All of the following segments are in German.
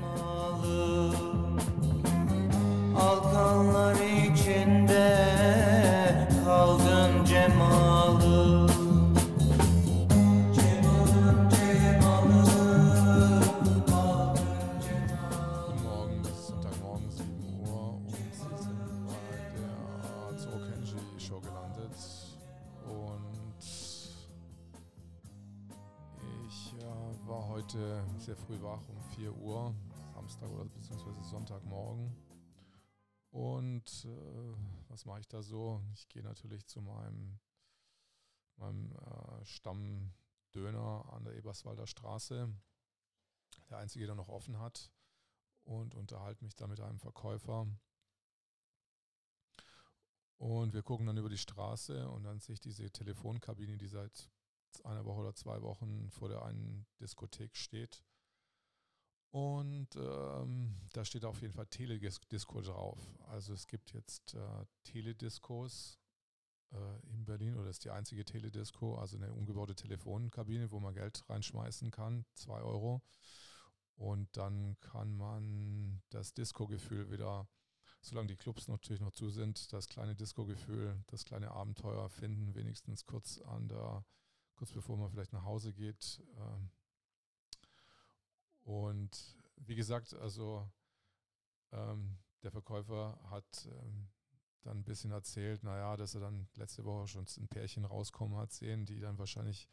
memory. Heute sehr früh wach um 4 Uhr, Samstag oder beziehungsweise Sonntagmorgen. Und äh, was mache ich da so? Ich gehe natürlich zu meinem, meinem äh, Stammdöner an der Eberswalder Straße, der einzige, der noch offen hat und unterhalte mich da mit einem Verkäufer. Und wir gucken dann über die Straße und dann sehe ich diese Telefonkabine, die seit einer Woche oder zwei Wochen vor der einen Diskothek steht. Und ähm, da steht auf jeden Fall Teledisco drauf. Also es gibt jetzt äh, Telediscos äh, in Berlin oder ist die einzige Teledisco, also eine umgebaute Telefonkabine, wo man Geld reinschmeißen kann, zwei Euro. Und dann kann man das Disco-Gefühl wieder, solange die Clubs natürlich noch zu sind, das kleine Disco-Gefühl, das kleine Abenteuer finden, wenigstens kurz an der, kurz bevor man vielleicht nach Hause geht. Ähm, Und wie gesagt, also ähm, der Verkäufer hat ähm, dann ein bisschen erzählt, naja, dass er dann letzte Woche schon ein Pärchen rauskommen hat sehen, die dann wahrscheinlich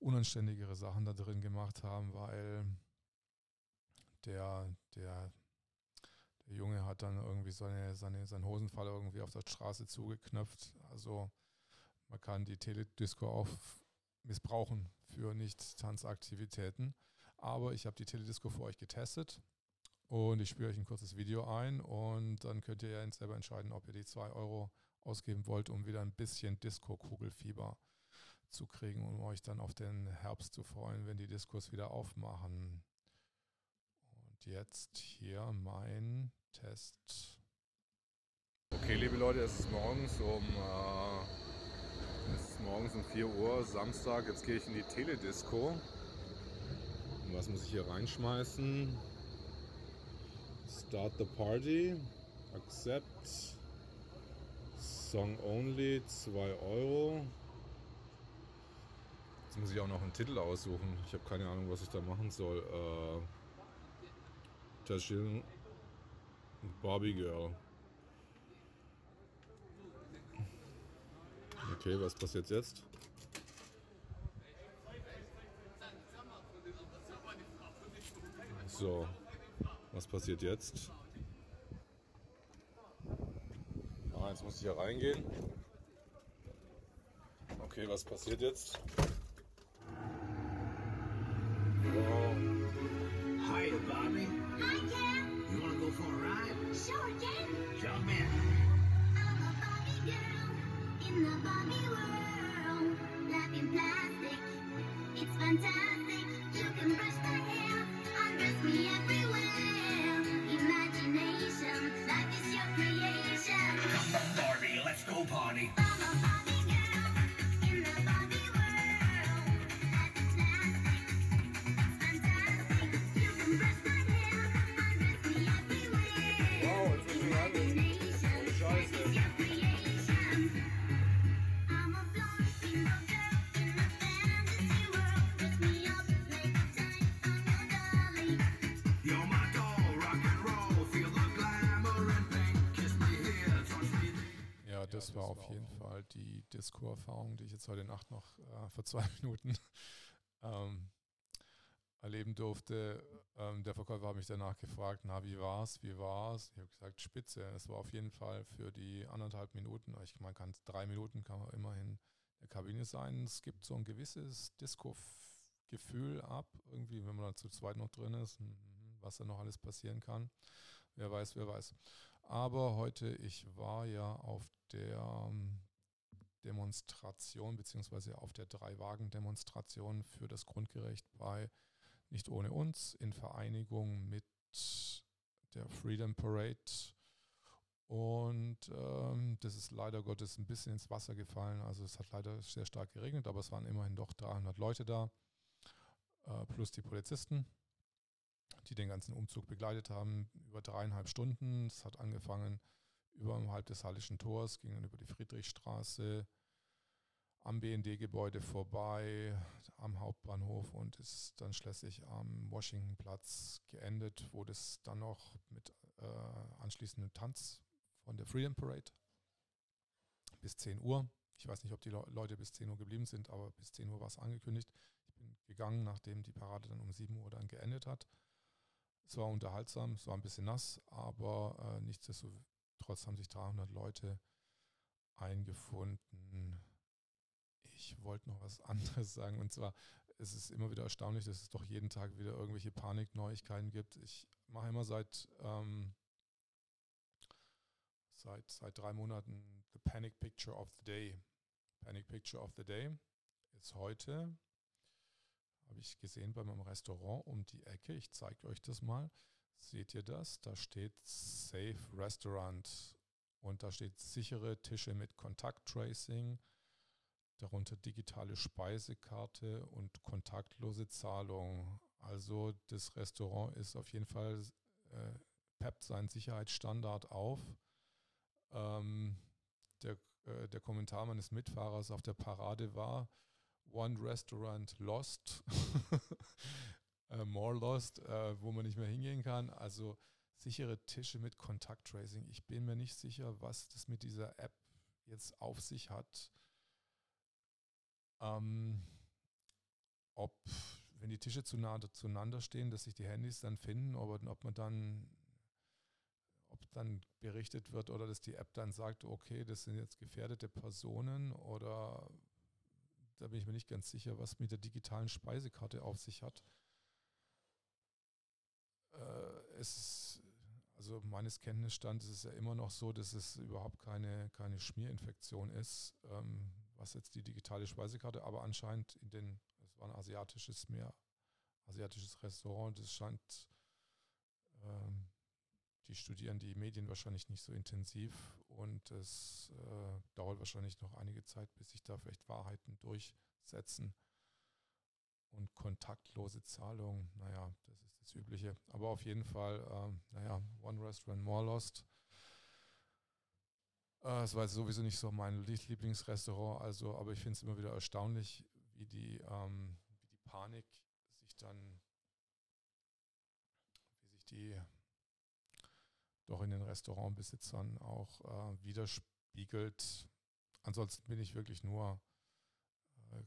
unanständigere Sachen da drin gemacht haben, weil der, der, der Junge hat dann irgendwie seine, seine, seinen Hosenfall irgendwie auf der Straße zugeknöpft. Also man kann die Teledisco auch missbrauchen für Nicht-Tanzaktivitäten. Aber ich habe die Teledisco für euch getestet und ich spiele euch ein kurzes Video ein und dann könnt ihr ja selber entscheiden, ob ihr die 2 Euro ausgeben wollt, um wieder ein bisschen Disco-Kugelfieber zu kriegen, um euch dann auf den Herbst zu freuen, wenn die Diskos wieder aufmachen. Und jetzt hier mein Test. Okay, liebe Leute, es ist morgens um, äh, es ist morgens um 4 Uhr, Samstag. Jetzt gehe ich in die Teledisco. Und was muss ich hier reinschmeißen? Start the party. Accept. Song only, 2 Euro. Jetzt muss ich auch noch einen Titel aussuchen. Ich habe keine Ahnung, was ich da machen soll. Äh, Tashin Barbie Girl. Okay, was passiert jetzt? So, was passiert jetzt? Ah, jetzt muss ich hier reingehen. Okay, was passiert jetzt? Wow. Hiya, Bobby. Hi, Ken. You wanna go for a ride? Sure, Ken. Jump in. In the Barbie world. Life in plastic, it's fantastic. You can brush my hair, undress me everywhere. Imagination, life is your creation. Come on, Barbie, let's go party. Das war auf jeden Fall die Disco-Erfahrung, die ich jetzt heute Nacht noch äh, vor zwei Minuten ähm, erleben durfte. Ähm, der Verkäufer hat mich danach gefragt, na, wie war's, wie war's? Ich habe gesagt, spitze. Es war auf jeden Fall für die anderthalb Minuten, ich meine, kann drei Minuten kann man immerhin in der Kabine sein. Es gibt so ein gewisses Disco-Gefühl ab, irgendwie, wenn man dann zu zweit noch drin ist, mhm, was da noch alles passieren kann. Wer weiß, wer weiß. Aber heute, ich war ja auf der ähm, Demonstration, beziehungsweise auf der Drei-Wagen-Demonstration für das Grundgerecht bei Nicht ohne uns in Vereinigung mit der Freedom Parade. Und ähm, das ist leider Gottes ein bisschen ins Wasser gefallen. Also es hat leider sehr stark geregnet, aber es waren immerhin doch 300 Leute da, äh, plus die Polizisten, die den ganzen Umzug begleitet haben, über dreieinhalb Stunden. Es hat angefangen überhalb des Hallischen Tors, ging dann über die Friedrichstraße, am BND-Gebäude vorbei, am Hauptbahnhof und ist dann schließlich am Washingtonplatz geendet, wo das dann noch mit äh, anschließendem Tanz von der Freedom Parade bis 10 Uhr. Ich weiß nicht, ob die Le Leute bis 10 Uhr geblieben sind, aber bis 10 Uhr war es angekündigt. Ich bin gegangen, nachdem die Parade dann um 7 Uhr dann geendet hat. Es war unterhaltsam, es war ein bisschen nass, aber äh, nichtsdestotrotz haben sich 300 Leute eingefunden. Ich wollte noch was anderes sagen und zwar, es ist immer wieder erstaunlich, dass es doch jeden Tag wieder irgendwelche Panikneuigkeiten gibt. Ich mache immer seit, ähm, seit, seit drei Monaten The Panic Picture of the Day. Panic Picture of the Day ist heute, habe ich gesehen bei meinem Restaurant um die Ecke. Ich zeige euch das mal. Seht ihr das? Da steht Safe Restaurant und da steht sichere Tische mit Kontakttracing, darunter digitale Speisekarte und kontaktlose Zahlung. Also das Restaurant ist auf jeden Fall, äh, peppt seinen Sicherheitsstandard auf. Ähm, der, äh, der Kommentar meines Mitfahrers auf der Parade war, One Restaurant lost, äh, more lost, äh, wo man nicht mehr hingehen kann. Also sichere Tische mit Kontakttracing. Ich bin mir nicht sicher, was das mit dieser App jetzt auf sich hat. Ähm, ob, wenn die Tische zueinander, stehen, dass sich die Handys dann finden, ob, ob man dann, ob dann berichtet wird oder dass die App dann sagt, okay, das sind jetzt gefährdete Personen oder da bin ich mir nicht ganz sicher, was mit der digitalen Speisekarte auf sich hat. Äh, es also meines Kenntnisstands ist es ja immer noch so, dass es überhaupt keine, keine Schmierinfektion ist, ähm, was jetzt die digitale Speisekarte, aber anscheinend in den, es war ein asiatisches mehr, asiatisches Restaurant, das scheint, ähm, die studieren die Medien wahrscheinlich nicht so intensiv und es äh, dauert wahrscheinlich noch einige Zeit, bis sich da vielleicht Wahrheiten durchsetzen. Und kontaktlose Zahlung, naja, das ist das Übliche. Aber auf jeden Fall, ähm, naja, One Restaurant More Lost. Äh, Es war jetzt sowieso nicht so mein Lie- Lieblingsrestaurant, also, aber ich finde es immer wieder erstaunlich, wie die, ähm, wie die Panik sich dann, wie sich die doch in den Restaurantbesitzern auch äh, widerspiegelt. Ansonsten bin ich wirklich nur, äh,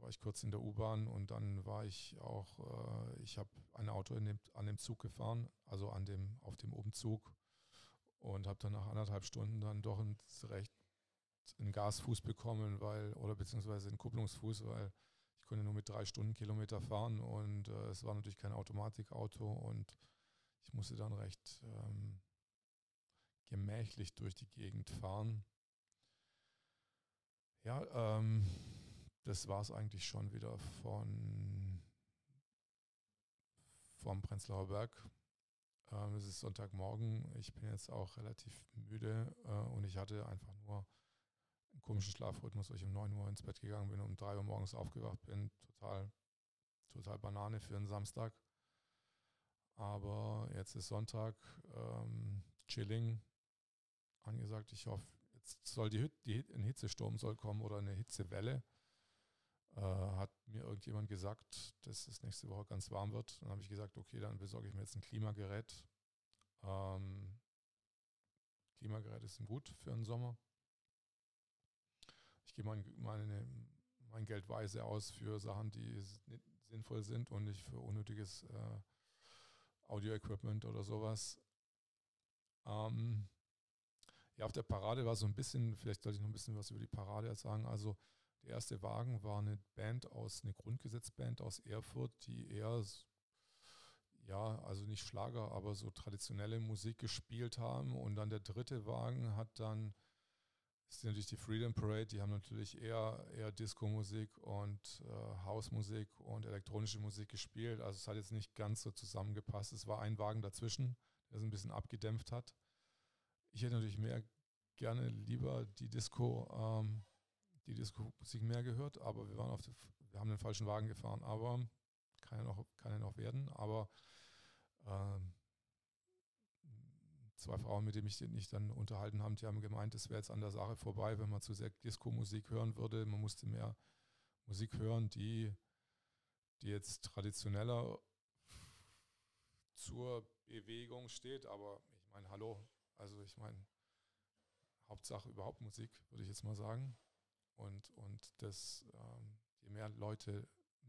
war ich kurz in der U-Bahn und dann war ich auch, äh, ich habe ein Auto dem, an dem Zug gefahren, also an dem, auf dem Umzug und habe dann nach anderthalb Stunden dann doch ein, recht einen Gasfuß bekommen, weil, oder beziehungsweise einen Kupplungsfuß, weil ich konnte nur mit drei Stundenkilometer fahren und äh, es war natürlich kein Automatikauto und ich musste dann recht ähm, gemächlich durch die Gegend fahren. Ja, ähm, das war es eigentlich schon wieder von vom Prenzlauer Berg. Ähm, es ist Sonntagmorgen. Ich bin jetzt auch relativ müde äh, und ich hatte einfach nur einen komischen Schlafrhythmus, weil ich um 9 Uhr ins Bett gegangen bin und um 3 Uhr morgens aufgewacht bin. Total, total Banane für einen Samstag. Aber jetzt ist Sonntag, ähm, Chilling angesagt. Ich hoffe, jetzt soll die, die ein Hitzesturm soll kommen oder eine Hitzewelle. Äh, hat mir irgendjemand gesagt, dass es nächste Woche ganz warm wird. Dann habe ich gesagt, okay, dann besorge ich mir jetzt ein Klimagerät. Ähm, Klimageräte sind gut für den Sommer. Ich gebe mein, meine, mein Geld weise aus für Sachen, die sinnvoll sind und nicht für unnötiges äh, Audio-Equipment oder sowas. Ähm, ja, auf der Parade war so ein bisschen, vielleicht sollte ich noch ein bisschen was über die Parade sagen. Also der erste Wagen war eine Band aus, eine Grundgesetzband aus Erfurt, die eher, ja, also nicht Schlager, aber so traditionelle Musik gespielt haben. Und dann der dritte Wagen hat dann, ist natürlich die Freedom Parade, die haben natürlich eher, eher Disco-Musik und äh, House-Musik und elektronische Musik gespielt. Also es hat jetzt nicht ganz so zusammengepasst. Es war ein Wagen dazwischen, der es ein bisschen abgedämpft hat. Ich hätte natürlich mehr gerne lieber die Disco, ähm, die Disco-Musik mehr gehört, aber wir waren auf der, wir haben den falschen Wagen gefahren, aber kann ja noch, kann ja noch werden. Aber ähm, zwei Frauen, mit denen ich mich dann unterhalten habe, die haben gemeint, es wäre jetzt an der Sache vorbei, wenn man zu sehr Disco-Musik hören würde. Man musste mehr Musik hören, die, die jetzt traditioneller zur Bewegung steht. Aber ich meine, hallo, also ich meine, Hauptsache überhaupt Musik, würde ich jetzt mal sagen. Und, und das, ähm, je mehr Leute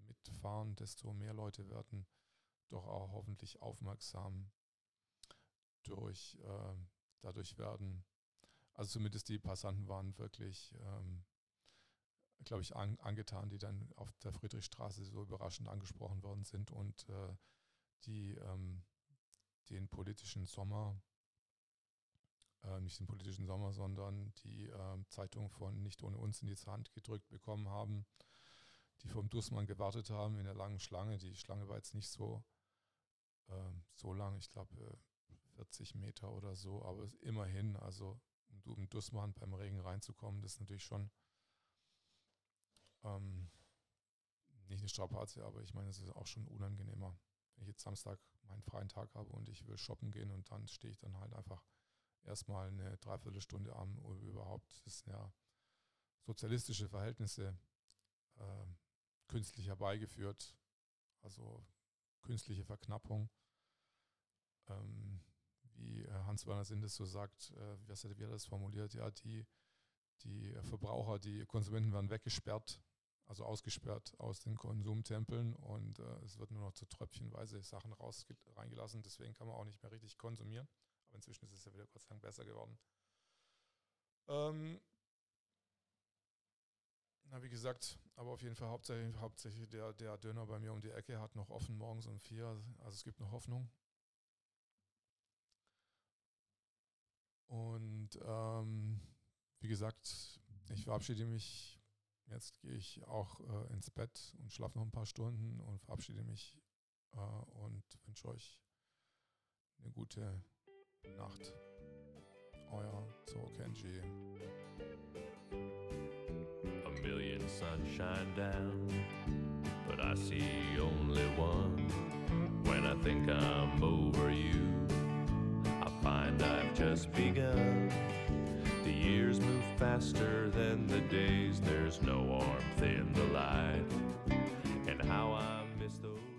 mitfahren, desto mehr Leute werden doch auch hoffentlich aufmerksam durch, äh, dadurch werden. Also zumindest die Passanten waren wirklich, ähm, glaube ich, an, angetan, die dann auf der Friedrichstraße so überraschend angesprochen worden sind und äh, die ähm, den politischen Sommer, äh, nicht den politischen Sommer, sondern die äh, Zeitung von Nicht ohne uns in die Hand gedrückt bekommen haben, die vom Dussmann gewartet haben in der langen Schlange. Die Schlange war jetzt nicht so, äh, so lang, ich glaube 40 Meter oder so, aber immerhin, also um, um Dussmann beim Regen reinzukommen, das ist natürlich schon ähm, nicht eine Strapaze, aber ich meine, es ist auch schon unangenehmer. Wenn ich jetzt Samstag meinen freien Tag habe und ich will shoppen gehen und dann stehe ich dann halt einfach erstmal eine Dreiviertelstunde am oder überhaupt. Das sind ja sozialistische Verhältnisse äh, künstlich herbeigeführt, also künstliche Verknappung. Ähm, wie Hans-Werner Sindes so sagt, äh, wie hat er das formuliert? Ja, die, die Verbraucher, die Konsumenten werden weggesperrt, also ausgesperrt aus den Konsumtempeln und äh, es wird nur noch zu tröpfchenweise Sachen reingelassen. Deswegen kann man auch nicht mehr richtig konsumieren. Aber inzwischen ist es ja wieder Gott sei Dank besser geworden. Ähm, na, wie gesagt, aber auf jeden Fall hauptsächlich, hauptsächlich der, der Döner bei mir um die Ecke hat noch offen morgens um vier. Also es gibt noch Hoffnung. Und ähm, wie gesagt, ich verabschiede mich. Jetzt gehe ich auch äh, ins Bett und schlafe noch ein paar Stunden und verabschiede mich äh, und wünsche euch eine gute Nacht. Euer Zoro A million sunshine down, but I see only one. When I think I'm over you, I find I've just begun. The years move faster than the days, there's no warmth in the light. And how I miss those.